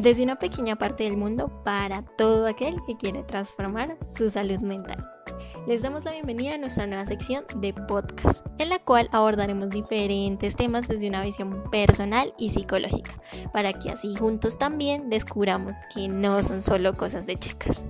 desde una pequeña parte del mundo para todo aquel que quiere transformar su salud mental. Les damos la bienvenida a nuestra nueva sección de podcast, en la cual abordaremos diferentes temas desde una visión personal y psicológica, para que así juntos también descubramos que no son solo cosas de chicas.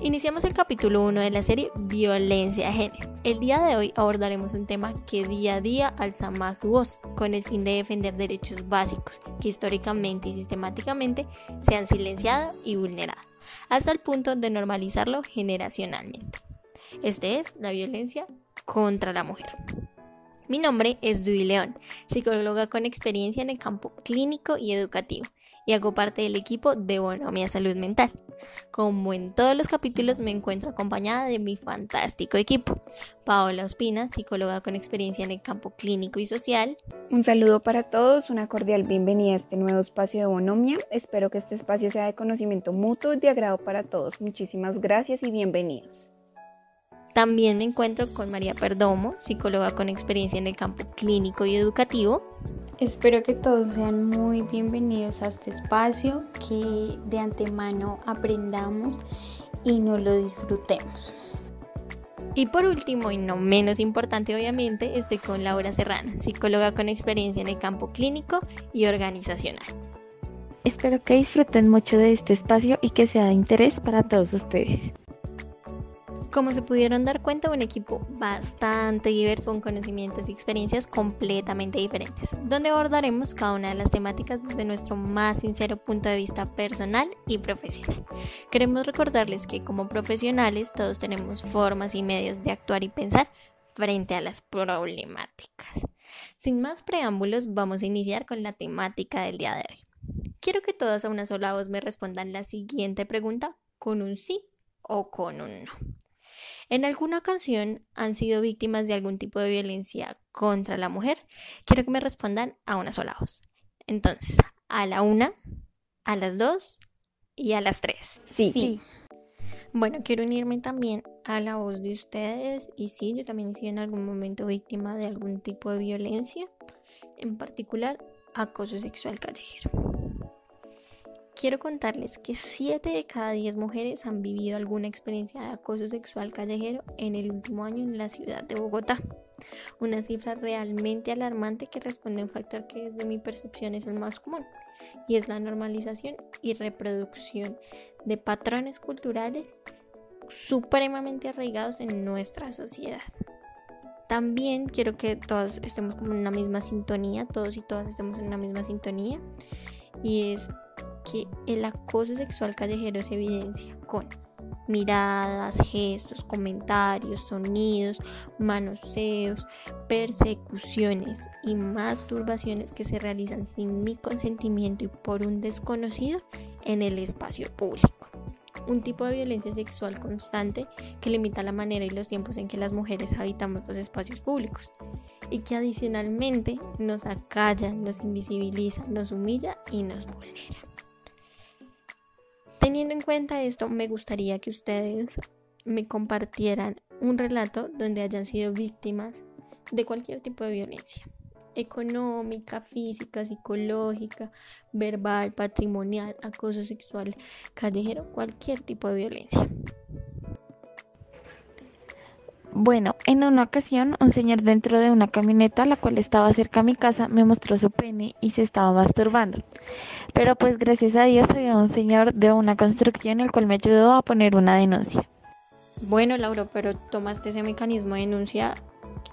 Iniciamos el capítulo 1 de la serie Violencia de Género. El día de hoy abordaremos un tema que día a día alza más su voz, con el fin de defender derechos básicos que históricamente y sistemáticamente se han silenciado y vulnerado, hasta el punto de normalizarlo generacionalmente. Este es la violencia contra la mujer. Mi nombre es Dui León, psicóloga con experiencia en el campo clínico y educativo y hago parte del equipo de Bonomia Salud Mental. Como en todos los capítulos me encuentro acompañada de mi fantástico equipo. Paola Ospina, psicóloga con experiencia en el campo clínico y social. Un saludo para todos, una cordial bienvenida a este nuevo espacio de Bonomia. Espero que este espacio sea de conocimiento mutuo y de agrado para todos. Muchísimas gracias y bienvenidos. También me encuentro con María Perdomo, psicóloga con experiencia en el campo clínico y educativo. Espero que todos sean muy bienvenidos a este espacio, que de antemano aprendamos y nos lo disfrutemos. Y por último, y no menos importante obviamente, estoy con Laura Serrana, psicóloga con experiencia en el campo clínico y organizacional. Espero que disfruten mucho de este espacio y que sea de interés para todos ustedes. Como se pudieron dar cuenta, un equipo bastante diverso con conocimientos y experiencias completamente diferentes, donde abordaremos cada una de las temáticas desde nuestro más sincero punto de vista personal y profesional. Queremos recordarles que como profesionales todos tenemos formas y medios de actuar y pensar frente a las problemáticas. Sin más preámbulos, vamos a iniciar con la temática del día de hoy. Quiero que todas a una sola voz me respondan la siguiente pregunta con un sí o con un no. ¿En alguna ocasión han sido víctimas de algún tipo de violencia contra la mujer? Quiero que me respondan a una sola voz. Entonces, a la una, a las dos y a las tres. Sí. sí. Bueno, quiero unirme también a la voz de ustedes y sí, yo también he sido en algún momento víctima de algún tipo de violencia, en particular acoso sexual callejero quiero contarles que 7 de cada 10 mujeres han vivido alguna experiencia de acoso sexual callejero en el último año en la ciudad de Bogotá. Una cifra realmente alarmante que responde a un factor que desde mi percepción es el más común, y es la normalización y reproducción de patrones culturales supremamente arraigados en nuestra sociedad. También quiero que todos estemos como en una misma sintonía, todos y todas estemos en una misma sintonía, y es que el acoso sexual callejero se evidencia con miradas, gestos, comentarios, sonidos, manoseos, persecuciones y masturbaciones que se realizan sin mi consentimiento y por un desconocido en el espacio público. Un tipo de violencia sexual constante que limita la manera y los tiempos en que las mujeres habitamos los espacios públicos y que adicionalmente nos acalla, nos invisibiliza, nos humilla y nos vulnera. Teniendo en cuenta esto, me gustaría que ustedes me compartieran un relato donde hayan sido víctimas de cualquier tipo de violencia económica, física, psicológica, verbal, patrimonial, acoso sexual, callejero, cualquier tipo de violencia. Bueno, en una ocasión un señor dentro de una camioneta, la cual estaba cerca a mi casa, me mostró su pene y se estaba masturbando. Pero pues gracias a Dios había un señor de una construcción el cual me ayudó a poner una denuncia. Bueno, Laura, pero tomaste ese mecanismo de denuncia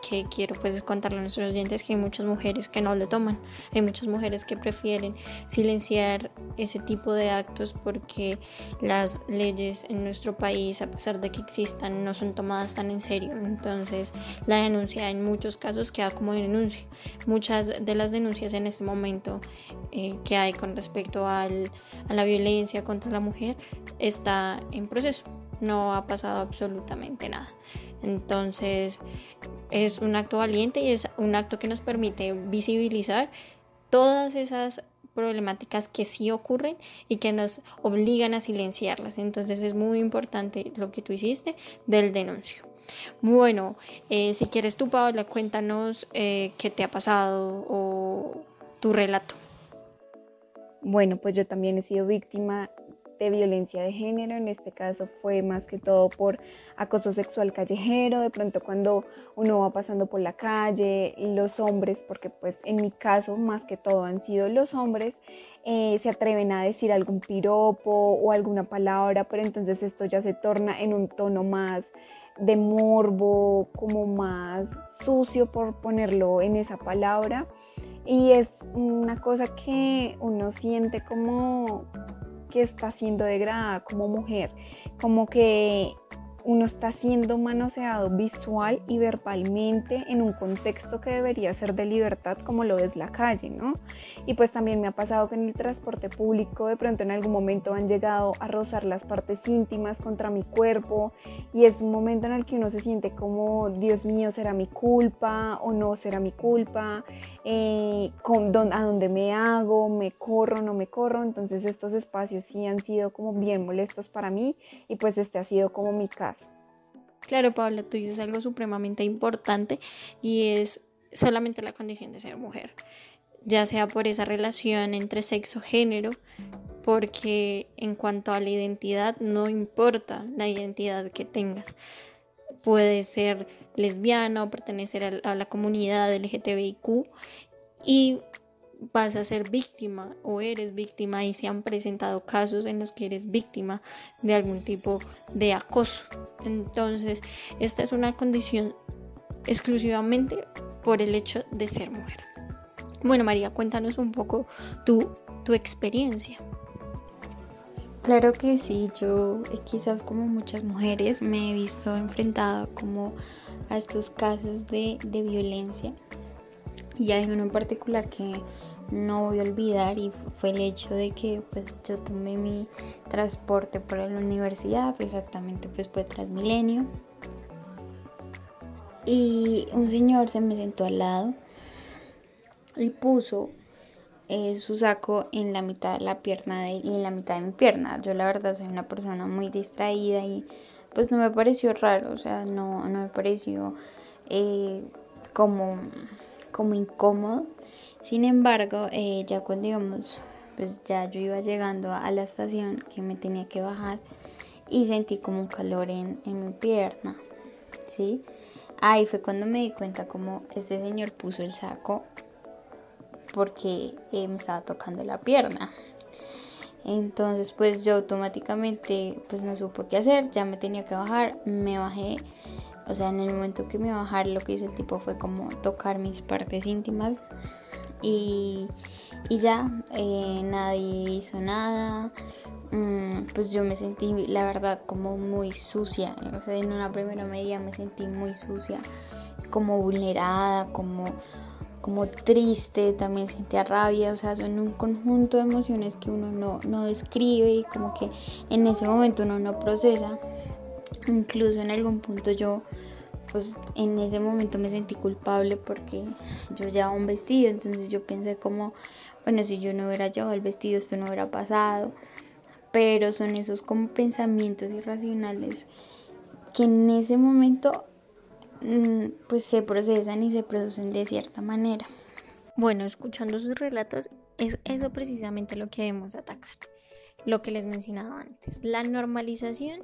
que quiero pues contarle a nuestros oyentes que hay muchas mujeres que no lo toman. Hay muchas mujeres que prefieren silenciar ese tipo de actos porque las leyes en nuestro país, a pesar de que existan, no son tomadas tan en serio. Entonces la denuncia en muchos casos queda como denuncia. Muchas de las denuncias en este momento eh, que hay con respecto al, a la violencia contra la mujer está en proceso. No ha pasado absolutamente nada. Entonces es un acto valiente y es un acto que nos permite visibilizar todas esas problemáticas que sí ocurren y que nos obligan a silenciarlas. Entonces es muy importante lo que tú hiciste del denuncio. Bueno, eh, si quieres tú, Paola, cuéntanos eh, qué te ha pasado o tu relato. Bueno, pues yo también he sido víctima de violencia de género, en este caso fue más que todo por acoso sexual callejero, de pronto cuando uno va pasando por la calle, los hombres, porque pues en mi caso más que todo han sido los hombres, eh, se atreven a decir algún piropo o alguna palabra, pero entonces esto ya se torna en un tono más de morbo, como más sucio por ponerlo en esa palabra. Y es una cosa que uno siente como que está siendo degradada como mujer, como que uno está siendo manoseado visual y verbalmente en un contexto que debería ser de libertad como lo es la calle, ¿no? Y pues también me ha pasado que en el transporte público de pronto en algún momento han llegado a rozar las partes íntimas contra mi cuerpo y es un momento en el que uno se siente como, Dios mío, ¿será mi culpa o no será mi culpa? Eh, con, a dónde me hago, me corro, no me corro, entonces estos espacios sí han sido como bien molestos para mí y pues este ha sido como mi caso. Claro, Paula, tú dices algo supremamente importante y es solamente la condición de ser mujer, ya sea por esa relación entre sexo-género, porque en cuanto a la identidad no importa la identidad que tengas, puede ser lesbiana o pertenecer a la comunidad LGTBIQ y vas a ser víctima o eres víctima y se han presentado casos en los que eres víctima de algún tipo de acoso. Entonces, esta es una condición exclusivamente por el hecho de ser mujer. Bueno, María, cuéntanos un poco tu, tu experiencia. Claro que sí, yo eh, quizás como muchas mujeres me he visto enfrentada como a estos casos de, violencia y hay uno en particular que no voy a olvidar y fue el hecho de que pues yo tomé mi transporte para la universidad, exactamente pues fue Transmilenio y un señor se me sentó al lado y puso eh, su saco en la mitad de la pierna de, y en la mitad de mi pierna. Yo la verdad soy una persona muy distraída y pues no me pareció raro, o sea, no, no me pareció eh, como, como incómodo. Sin embargo, eh, ya cuando digamos, pues ya yo iba llegando a la estación que me tenía que bajar y sentí como un calor en, en mi pierna, ¿sí? Ahí fue cuando me di cuenta como este señor puso el saco porque eh, me estaba tocando la pierna. Entonces pues yo automáticamente pues no supo qué hacer, ya me tenía que bajar, me bajé, o sea en el momento que me iba a bajar lo que hizo el tipo fue como tocar mis partes íntimas y, ya eh, nadie hizo nada, mm, pues yo me sentí la verdad como muy sucia, o sea en una primera medida me sentí muy sucia, como vulnerada, como como triste, también sentía rabia, o sea, son un conjunto de emociones que uno no, no describe y como que en ese momento uno no procesa. Incluso en algún punto yo, pues en ese momento me sentí culpable porque yo llevaba un vestido, entonces yo pensé como, bueno, si yo no hubiera llevado el vestido esto no hubiera pasado, pero son esos como pensamientos irracionales que en ese momento Mm, pues se procesan y se producen de cierta manera. Bueno, escuchando sus relatos, es eso precisamente lo que debemos atacar. Lo que les mencionaba antes, la normalización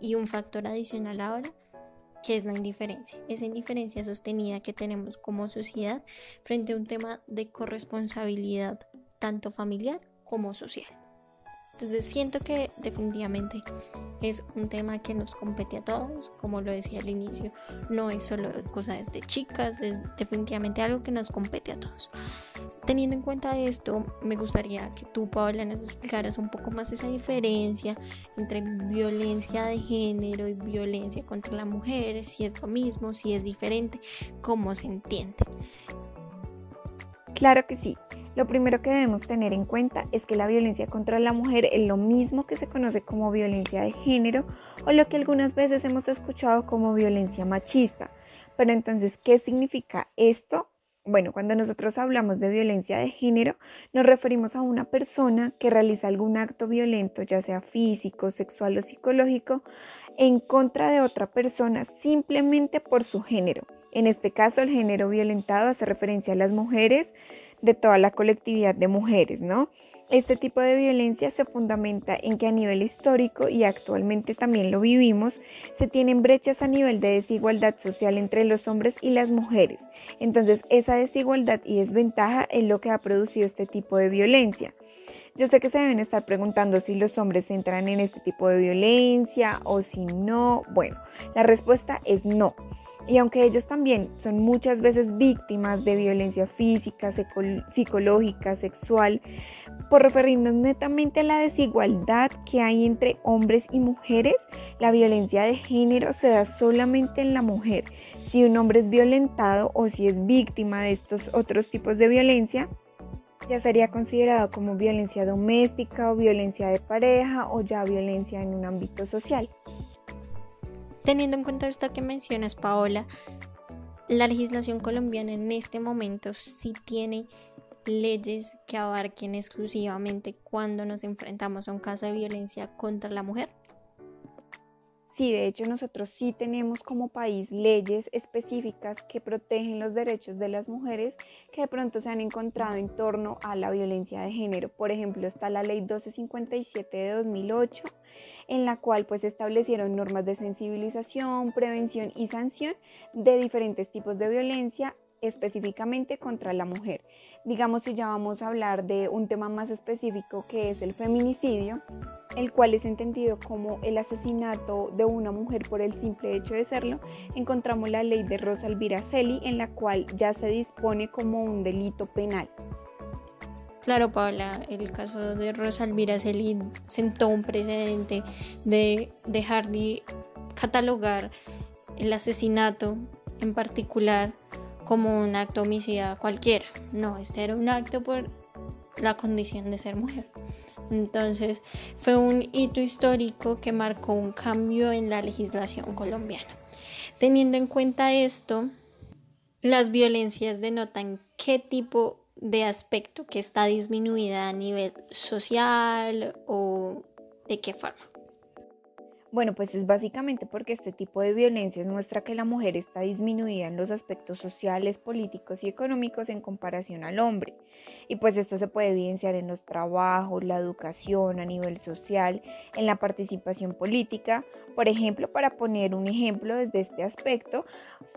y un factor adicional ahora, que es la indiferencia. Esa indiferencia sostenida que tenemos como sociedad frente a un tema de corresponsabilidad tanto familiar como social. Entonces siento que definitivamente es un tema que nos compete a todos, como lo decía al inicio, no es solo cosa de chicas, es definitivamente algo que nos compete a todos. Teniendo en cuenta esto, me gustaría que tú, Paola, nos explicaras un poco más esa diferencia entre violencia de género y violencia contra la mujer, si es lo mismo, si es diferente, cómo se entiende. Claro que sí. Lo primero que debemos tener en cuenta es que la violencia contra la mujer es lo mismo que se conoce como violencia de género o lo que algunas veces hemos escuchado como violencia machista. Pero entonces, ¿qué significa esto? Bueno, cuando nosotros hablamos de violencia de género, nos referimos a una persona que realiza algún acto violento, ya sea físico, sexual o psicológico, en contra de otra persona simplemente por su género. En este caso, el género violentado hace referencia a las mujeres, de toda la colectividad de mujeres, ¿no? Este tipo de violencia se fundamenta en que a nivel histórico y actualmente también lo vivimos, se tienen brechas a nivel de desigualdad social entre los hombres y las mujeres. Entonces esa desigualdad y desventaja es lo que ha producido este tipo de violencia. Yo sé que se deben estar preguntando si los hombres entran en este tipo de violencia o si no. Bueno, la respuesta es no. Y aunque ellos también son muchas veces víctimas de violencia física, psicológica, sexual, por referirnos netamente a la desigualdad que hay entre hombres y mujeres, la violencia de género se da solamente en la mujer. Si un hombre es violentado o si es víctima de estos otros tipos de violencia, ya sería considerado como violencia doméstica o violencia de pareja o ya violencia en un ámbito social. Teniendo en cuenta esto que mencionas, Paola, la legislación colombiana en este momento sí tiene leyes que abarquen exclusivamente cuando nos enfrentamos a un caso de violencia contra la mujer. Sí, de hecho nosotros sí tenemos como país leyes específicas que protegen los derechos de las mujeres que de pronto se han encontrado en torno a la violencia de género. Por ejemplo, está la ley 1257 de 2008 en la cual pues establecieron normas de sensibilización, prevención y sanción de diferentes tipos de violencia específicamente contra la mujer. Digamos si ya vamos a hablar de un tema más específico que es el feminicidio, el cual es entendido como el asesinato de una mujer por el simple hecho de serlo, encontramos la ley de Rosa Elvira Celi en la cual ya se dispone como un delito penal. Claro, Paula, el caso de Rosa Elvira Celín sentó un precedente de dejar de catalogar el asesinato en particular como un acto homicida cualquiera. No, este era un acto por la condición de ser mujer. Entonces fue un hito histórico que marcó un cambio en la legislación colombiana. Teniendo en cuenta esto, las violencias denotan qué tipo de aspecto que está disminuida a nivel social o de qué forma? Bueno, pues es básicamente porque este tipo de violencia muestra que la mujer está disminuida en los aspectos sociales, políticos y económicos en comparación al hombre. Y pues esto se puede evidenciar en los trabajos, la educación a nivel social, en la participación política. Por ejemplo, para poner un ejemplo desde este aspecto,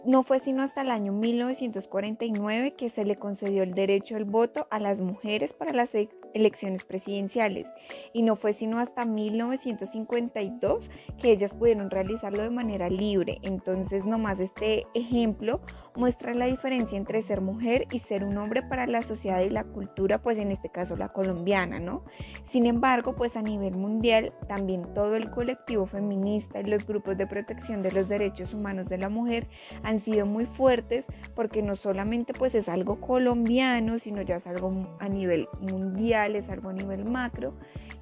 no fue sino hasta el año 1949 que se le concedió el derecho al voto a las mujeres para las elecciones presidenciales y no fue sino hasta 1952 que ellas pudieron realizarlo de manera libre. Entonces, nomás este ejemplo muestra la diferencia entre ser mujer y ser un hombre para la sociedad y la cultura, pues en este caso la colombiana, ¿no? Sin embargo, pues a nivel mundial, también todo el colectivo feminista y los grupos de protección de los derechos humanos de la mujer han sido muy fuertes porque no solamente pues es algo colombiano, sino ya es algo a nivel mundial, es algo a nivel macro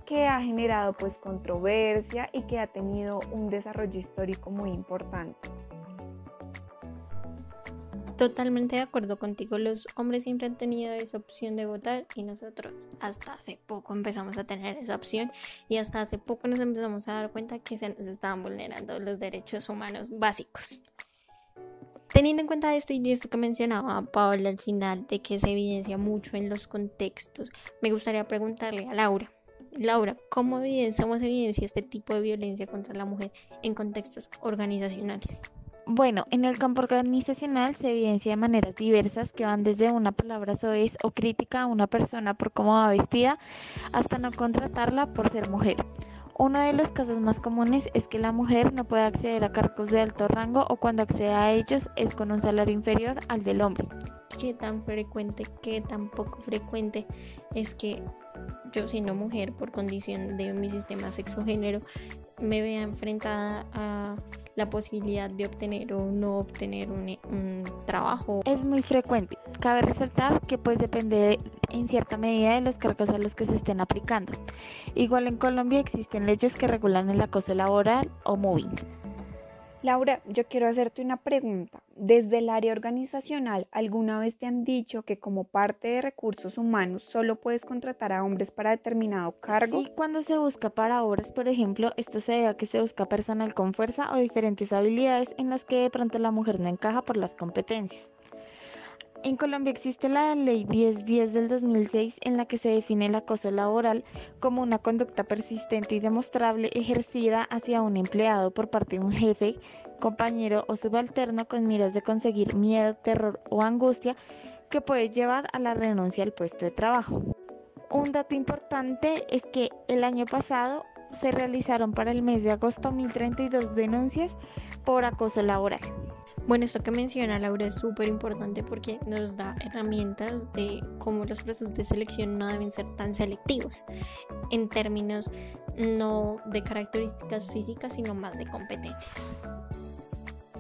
que ha generado pues controversia y que ha tenido un desarrollo histórico muy importante. Totalmente de acuerdo contigo, los hombres siempre han tenido esa opción de votar y nosotros hasta hace poco empezamos a tener esa opción y hasta hace poco nos empezamos a dar cuenta que se nos estaban vulnerando los derechos humanos básicos. Teniendo en cuenta esto y esto que mencionaba Paola al final, de que se evidencia mucho en los contextos, me gustaría preguntarle a Laura. Laura, ¿cómo evidenciamos evidencia este tipo de violencia contra la mujer en contextos organizacionales? Bueno, en el campo organizacional se evidencia de maneras diversas que van desde una palabra soez o crítica a una persona por cómo va vestida hasta no contratarla por ser mujer. Uno de los casos más comunes es que la mujer no puede acceder a cargos de alto rango o cuando accede a ellos es con un salario inferior al del hombre. ¿Qué tan frecuente, qué tan poco frecuente es que yo siendo mujer por condición de mi sistema sexo-género me vea enfrentada a la posibilidad de obtener o no obtener un, trabajo. Es muy frecuente. Cabe resaltar que pues depende en cierta medida de los cargos a los que se estén aplicando. Igual en Colombia existen leyes que regulan el acoso laboral o moving. Laura, yo quiero hacerte una pregunta. Desde el área organizacional, ¿alguna vez te han dicho que como parte de recursos humanos solo puedes contratar a hombres para determinado cargo? Sí, cuando se busca para obras, por ejemplo, esto se debe a que se busca personal con fuerza o diferentes habilidades en las que de pronto la mujer no encaja por las competencias. En Colombia existe la ley 1010 del 2006 en la que se define el acoso laboral como una conducta persistente y demostrable ejercida hacia un empleado por parte de un jefe, compañero o subalterno con miras de conseguir miedo, terror o angustia que puede llevar a la renuncia al puesto de trabajo. Un dato importante es que el año pasado se realizaron para el mes de agosto 1032 denuncias por acoso laboral. Bueno, esto que menciona Laura es súper importante porque nos da herramientas de cómo los procesos de selección no deben ser tan selectivos en términos no de características físicas, sino más de competencias.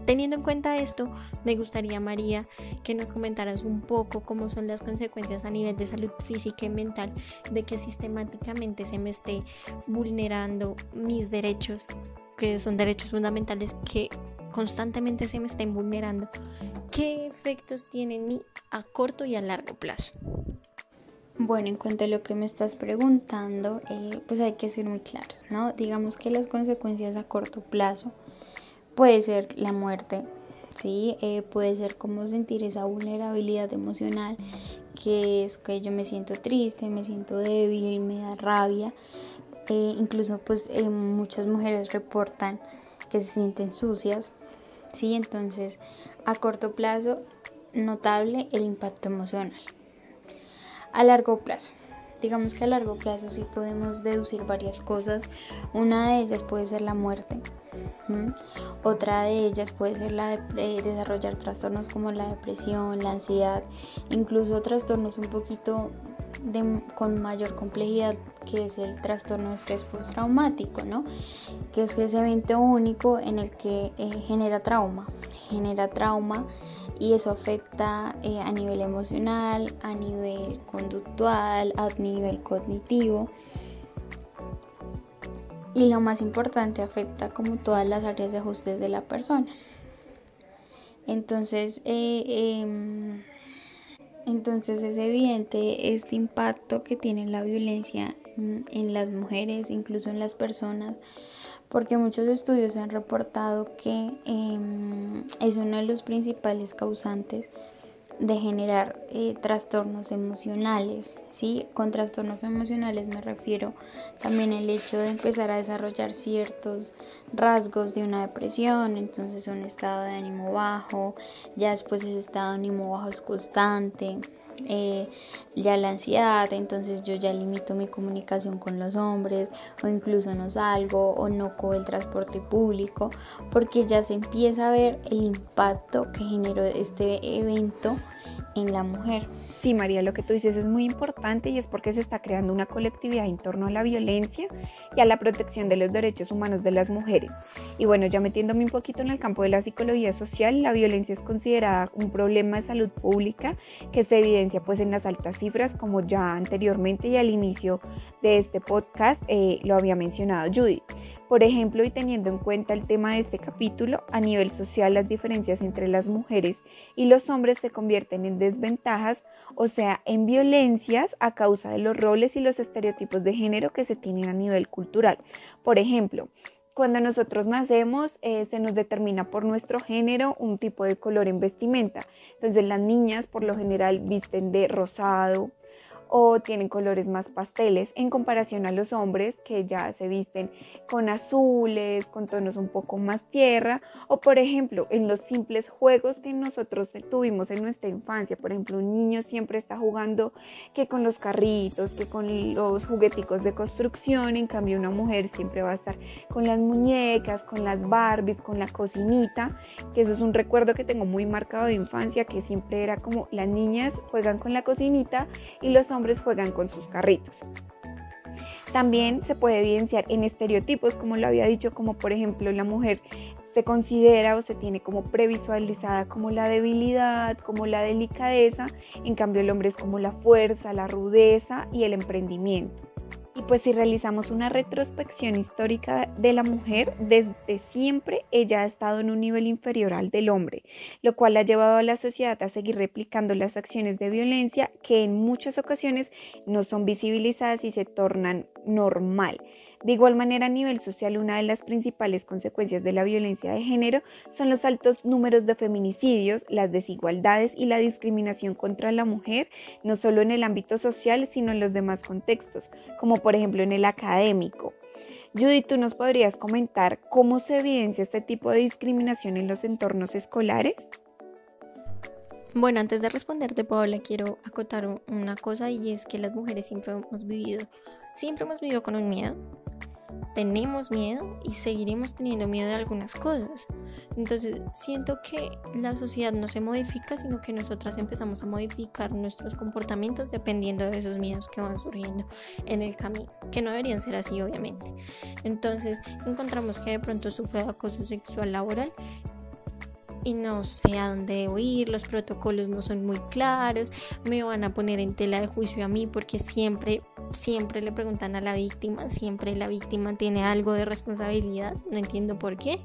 Teniendo en cuenta esto, me gustaría, María, que nos comentaras un poco cómo son las consecuencias a nivel de salud física y mental de que sistemáticamente se me esté vulnerando mis derechos, que son derechos fundamentales que constantemente se me estén vulnerando. ¿Qué efectos tiene en mí a corto y a largo plazo? Bueno, en cuanto a lo que me estás preguntando, eh, pues hay que ser muy claros, ¿no? Digamos que las consecuencias a corto plazo Puede ser la muerte, ¿sí? Eh, puede ser como sentir esa vulnerabilidad emocional, que es que yo me siento triste, me siento débil, me da rabia. Incluso pues eh, muchas mujeres reportan que se sienten sucias, ¿sí? Entonces a corto plazo notable el impacto emocional. A largo plazo, digamos que a largo plazo sí podemos deducir varias cosas. Una de ellas puede ser la muerte. Otra de ellas puede ser la de desarrollar trastornos como la depresión, la ansiedad, incluso trastornos un poquito con mayor complejidad que es el trastorno de estrés postraumático, ¿no? Que es ese evento único en el que eh, genera trauma, genera trauma y eso afecta eh, a nivel emocional, a nivel conductual, a nivel cognitivo y lo más importante afecta como todas las áreas de ajustes de la persona. Entonces, eh, em, entonces es evidente este impacto que tiene la violencia en las mujeres, incluso en las personas, porque muchos estudios han reportado que em, es uno de los principales causantes de generar eh, trastornos emocionales. ¿sí? Con trastornos emocionales me refiero también el hecho de empezar a desarrollar ciertos rasgos de una depresión, entonces un estado de ánimo bajo, ya después ese estado de ánimo bajo es constante. Eh, ya la ansiedad, entonces yo ya limito mi comunicación con los hombres o incluso no salgo o no cojo el transporte público porque ya se empieza a ver el impacto que generó este evento en la mujer. Sí, María, lo que tú dices es muy importante y es porque se está creando una colectividad en torno a la violencia y a la protección de los derechos humanos de las mujeres. Y bueno, ya metiéndome un poquito en el campo de la psicología social, la violencia es considerada un problema de salud pública que se evidencia pues en las altas cifras, como ya anteriormente y al inicio de este podcast eh, lo había mencionado Judy. Por ejemplo, y teniendo en cuenta el tema de este capítulo, a nivel social las diferencias entre las mujeres y los hombres se convierten en desventajas, o sea, en violencias a causa de los roles y los estereotipos de género que se tienen a nivel cultural. Por ejemplo, cuando nosotros nacemos eh, se nos determina por nuestro género un tipo de color en vestimenta. Entonces las niñas por lo general visten de rosado, o tienen colores más pasteles en comparación a los hombres que ya se visten con azules, con tonos un poco más tierra o por ejemplo en los simples juegos que nosotros tuvimos en nuestra infancia, por ejemplo un niño siempre está jugando que con los carritos, que con los jugueticos de construcción, en cambio una mujer siempre va a estar con las muñecas, con las Barbies, con la cocinita, que eso es un recuerdo que tengo muy marcado de infancia, que siempre era como las niñas juegan con la cocinita y los hombres hombres juegan con sus carritos. También se puede evidenciar en estereotipos, como lo había dicho, como por ejemplo la mujer se considera o se tiene como previsualizada como la debilidad, como la delicadeza, en cambio el hombre es como la fuerza, la rudeza y el emprendimiento. Y pues si realizamos una retrospección histórica de la mujer, desde siempre ella ha estado en un nivel inferior al del hombre, lo cual ha llevado a la sociedad a seguir replicando las acciones de violencia que en muchas ocasiones no son visibilizadas y se tornan normal. De igual manera, a nivel social, una de las principales consecuencias de la violencia de género son los altos números de feminicidios, las desigualdades y la discriminación contra la mujer, no solo en el ámbito social, sino en los demás contextos, como por ejemplo en el académico. Judy, ¿tú nos podrías comentar cómo se evidencia este tipo de discriminación en los entornos escolares? Bueno, antes de responderte, Paola, quiero acotar una cosa y es que las mujeres siempre hemos vivido, siempre hemos vivido con un miedo. Tenemos miedo y seguiremos teniendo miedo de algunas cosas. Entonces, siento que la sociedad no se modifica, sino que nosotras empezamos a modificar nuestros comportamientos dependiendo de esos miedos que van surgiendo en el camino, que no deberían ser así, obviamente. Entonces, encontramos que de pronto sufre de acoso sexual laboral y no sé a dónde debo ir, los protocolos no son muy claros, me van a poner en tela de juicio a mí porque siempre, siempre le preguntan a la víctima, siempre la víctima tiene algo de responsabilidad, no entiendo por qué.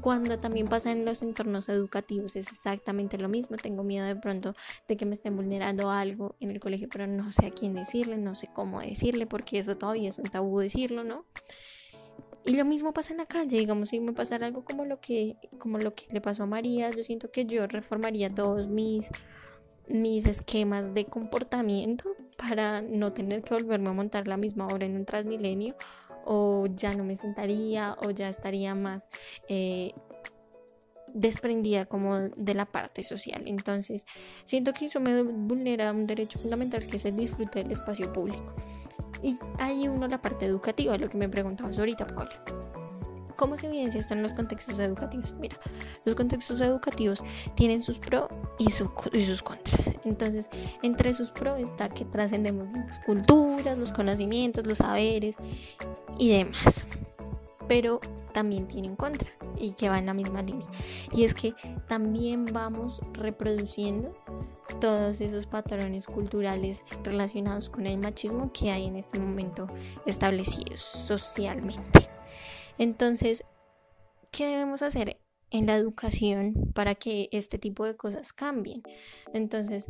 Cuando también pasa en los entornos educativos es exactamente lo mismo, tengo miedo de pronto de que me estén vulnerando algo en el colegio, pero no sé a quién decirle, no sé cómo decirle, porque eso todavía es un tabú decirlo, ¿no? Y lo mismo pasa en la calle, digamos, si me pasara algo como lo que, como lo que le pasó a María, yo siento que yo reformaría todos mis, mis esquemas de comportamiento para no tener que volverme a montar la misma hora en un transmilenio o ya no me sentaría o ya estaría más eh, desprendida como de la parte social. Entonces, siento que eso me vulnera un derecho fundamental que es el disfrute del espacio público. Y hay uno la parte educativa, lo que me preguntabas ahorita, Paula. ¿Cómo se evidencia esto en los contextos educativos? Mira, los contextos educativos tienen sus pros y, y, sus contras. Entonces, entre sus pros está que trascendemos las culturas, los conocimientos, los saberes y demás. Pero también tiene un contra y que va en la misma línea. Y es que también vamos reproduciendo todos esos patrones culturales relacionados con el machismo que hay en este momento establecidos socialmente. Entonces, ¿qué debemos hacer en la educación para que este tipo de cosas cambien? Entonces,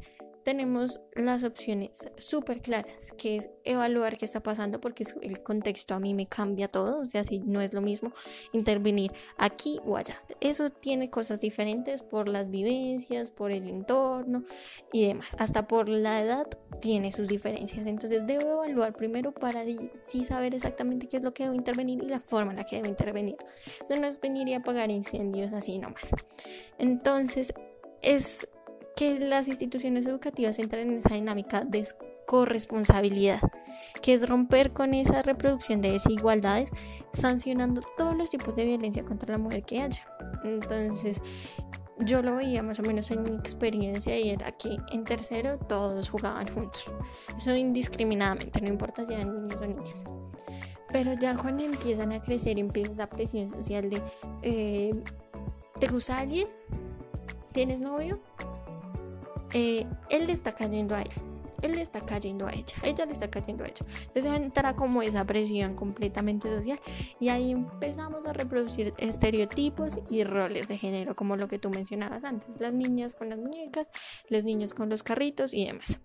tenemos las opciones súper claras, que es evaluar qué está pasando, porque el contexto a mí me cambia todo, o sea, si no es lo mismo intervenir aquí o allá. Eso tiene cosas diferentes por las vivencias, por el entorno y demás. Hasta por la edad tiene sus diferencias. Entonces debo evaluar primero para sí saber exactamente qué es lo que debo intervenir y la forma en la que debo intervenir. Eso no es venir y apagar incendios así nomás. Entonces es que las instituciones educativas entran en esa dinámica de corresponsabilidad, que es romper con esa reproducción de desigualdades, sancionando todos los tipos de violencia contra la mujer que haya. Entonces, yo lo veía más o menos en mi experiencia y era que en tercero todos jugaban juntos. Eso indiscriminadamente, no importa si eran niños o niñas. Pero ya cuando empiezan a crecer, empieza esa presión social de, eh, ¿te gusta alguien? ¿Tienes novio? Eh, él le está cayendo a él, él le está cayendo a ella, ella le está cayendo a ella. Entonces entra como esa presión completamente social y ahí empezamos a reproducir estereotipos y roles de género, como lo que tú mencionabas antes, las niñas con las muñecas, los niños con los carritos y demás.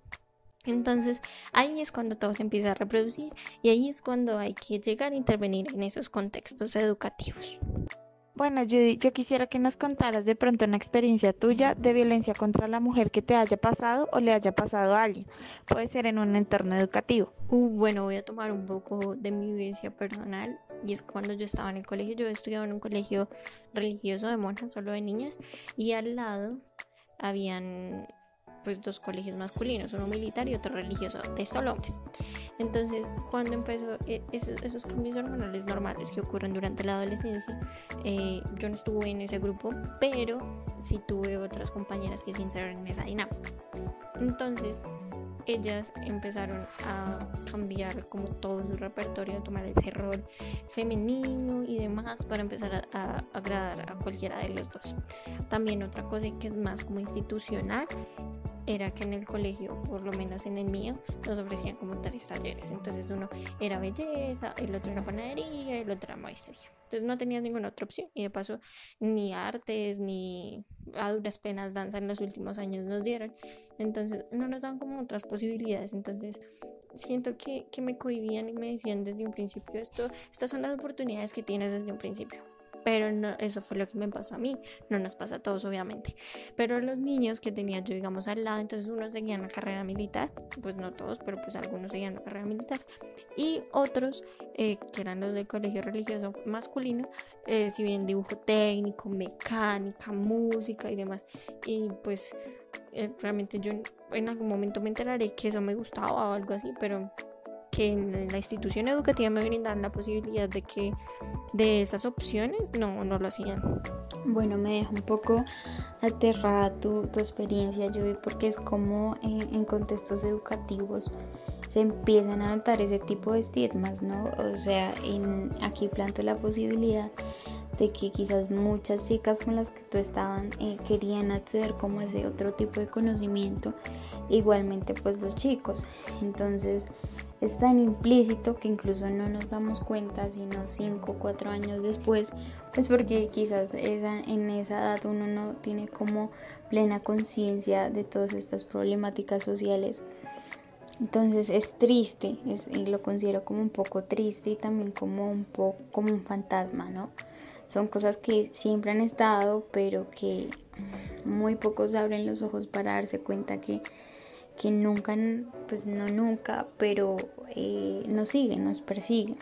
Entonces ahí es cuando todo se empieza a reproducir y ahí es cuando hay que llegar a intervenir en esos contextos educativos. Bueno, Judy, yo quisiera que nos contaras de pronto una experiencia tuya de violencia contra la mujer que te haya pasado o le haya pasado a alguien. Puede ser en un entorno educativo. Uh, bueno, voy a tomar un poco de mi vivencia personal. Y es cuando yo estaba en el colegio, yo estudiaba en un colegio religioso de monjas, solo de niñas. Y al lado habían pues dos colegios masculinos, uno militar y otro religioso, de solo hombres. Entonces, cuando empezó eh, esos, cambios hormonales normales que ocurren durante la adolescencia, eh, yo no estuve en ese grupo, pero sí tuve otras compañeras que se entraron en esa dinámica. Entonces, ellas empezaron a cambiar como todo su repertorio, a tomar ese rol femenino y demás para empezar a, agradar a cualquiera de los dos. También otra cosa que es más como institucional era que en el colegio, por lo menos en el mío, nos ofrecían como tres talleres. Entonces uno era belleza, el otro era panadería, el otro era maestría. Entonces no tenía ninguna otra opción. Y de paso, ni artes, ni a duras penas danza en los últimos años nos dieron. Entonces no nos daban como otras posibilidades. Entonces siento que, que me cohibían y me decían desde un principio esto, estas son las oportunidades que tienes desde un principio pero no, eso fue lo que me pasó a mí, no nos pasa a todos obviamente, pero los niños que tenía yo digamos al lado, entonces unos seguían la carrera militar, pues no todos, pero pues algunos seguían la carrera militar. Y otros eh, que eran los del colegio religioso masculino, eh, si bien dibujo técnico, mecánica, música y demás, y pues eh, realmente yo en algún momento me enteraré que eso me gustaba o algo así, pero que en la institución educativa me brindan la posibilidad de que de esas opciones no, no lo hacían. Bueno, me deja un poco aterrada tu, tu experiencia, Judy, porque es como en, contextos educativos se empiezan a notar ese tipo de estigmas, ¿no? O sea, en, aquí planto la posibilidad de que quizás muchas chicas con las que tú estaban eh, querían acceder como a ese otro tipo de conocimiento, igualmente pues los chicos. Entonces, es tan implícito que incluso no nos damos cuenta sino 5 o 4 años después, pues porque quizás esa, en esa edad uno no tiene como plena conciencia de todas estas problemáticas sociales. Entonces es triste, es, lo considero como un poco triste y también como un poco como un fantasma, ¿no? Son cosas que siempre han estado, pero que muy pocos abren los ojos para darse cuenta que que nunca, pues no nunca, pero eh, nos siguen, nos persiguen.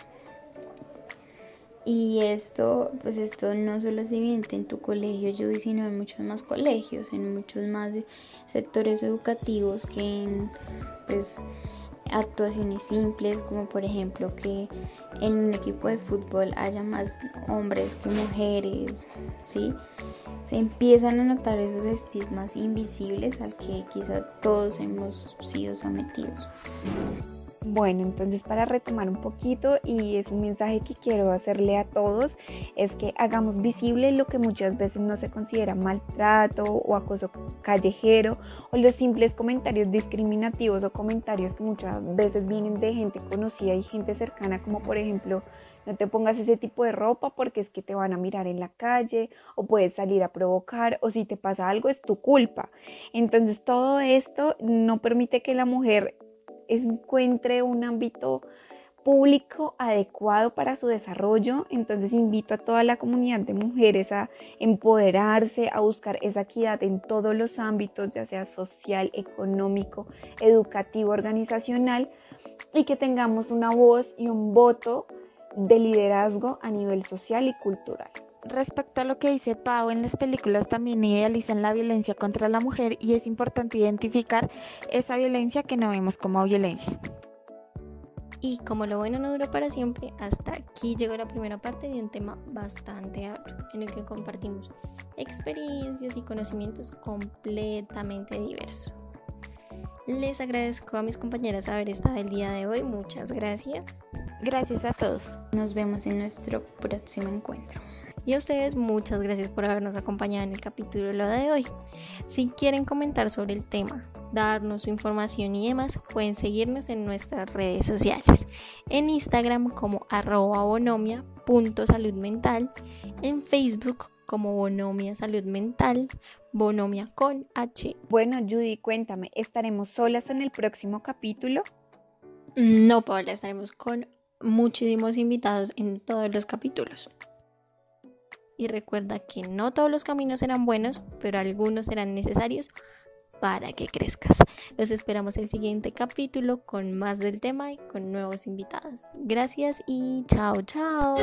Y esto, pues esto no solo es evidente en tu colegio, yo sino en muchos más colegios, en muchos más sectores educativos que en, pues, actuaciones simples, como por ejemplo que en un equipo de fútbol haya más hombres que mujeres, ¿sí? Se empiezan a notar esos estigmas invisibles al que quizás todos hemos sido sometidos. Bueno, entonces para retomar un poquito y es un mensaje que quiero hacerle a todos, es que hagamos visible lo que muchas veces no se considera maltrato o acoso callejero o los simples comentarios discriminativos o comentarios que muchas veces vienen de gente conocida y gente cercana como por ejemplo no te pongas ese tipo de ropa porque es que te van a mirar en la calle o puedes salir a provocar o si te pasa algo es tu culpa. Entonces todo esto no permite que la mujer encuentre un ámbito público adecuado para su desarrollo. Entonces invito a toda la comunidad de mujeres a empoderarse, a buscar esa equidad en todos los ámbitos, ya sea social, económico, educativo, organizacional, y que tengamos una voz y un voto de liderazgo a nivel social y cultural. Respecto a lo que dice Pau, en las películas también idealizan la violencia contra la mujer y es importante identificar esa violencia que no vemos como violencia. Y como lo bueno no duró para siempre, hasta aquí llegó la primera parte de un tema bastante amplio, en el que compartimos experiencias y conocimientos completamente diversos. Les agradezco a mis compañeras haber estado el día de hoy. Muchas gracias. Gracias a todos. Nos vemos en nuestro próximo encuentro. Y a ustedes muchas gracias por habernos acompañado en el capítulo de hoy. Si quieren comentar sobre el tema, darnos su información y demás, pueden seguirnos en nuestras redes sociales. En Instagram como arroba bonomia.saludmental, en Facebook como Bonomia Salud Mental, Bonomia con H. Bueno, Judy, cuéntame, ¿estaremos solas en el próximo capítulo? No, Paula, estaremos con muchísimos invitados en todos los capítulos y recuerda que no todos los caminos serán buenos, pero algunos serán necesarios para que crezcas. Los esperamos el siguiente capítulo con más del tema y con nuevos invitados. Gracias y chao, chao.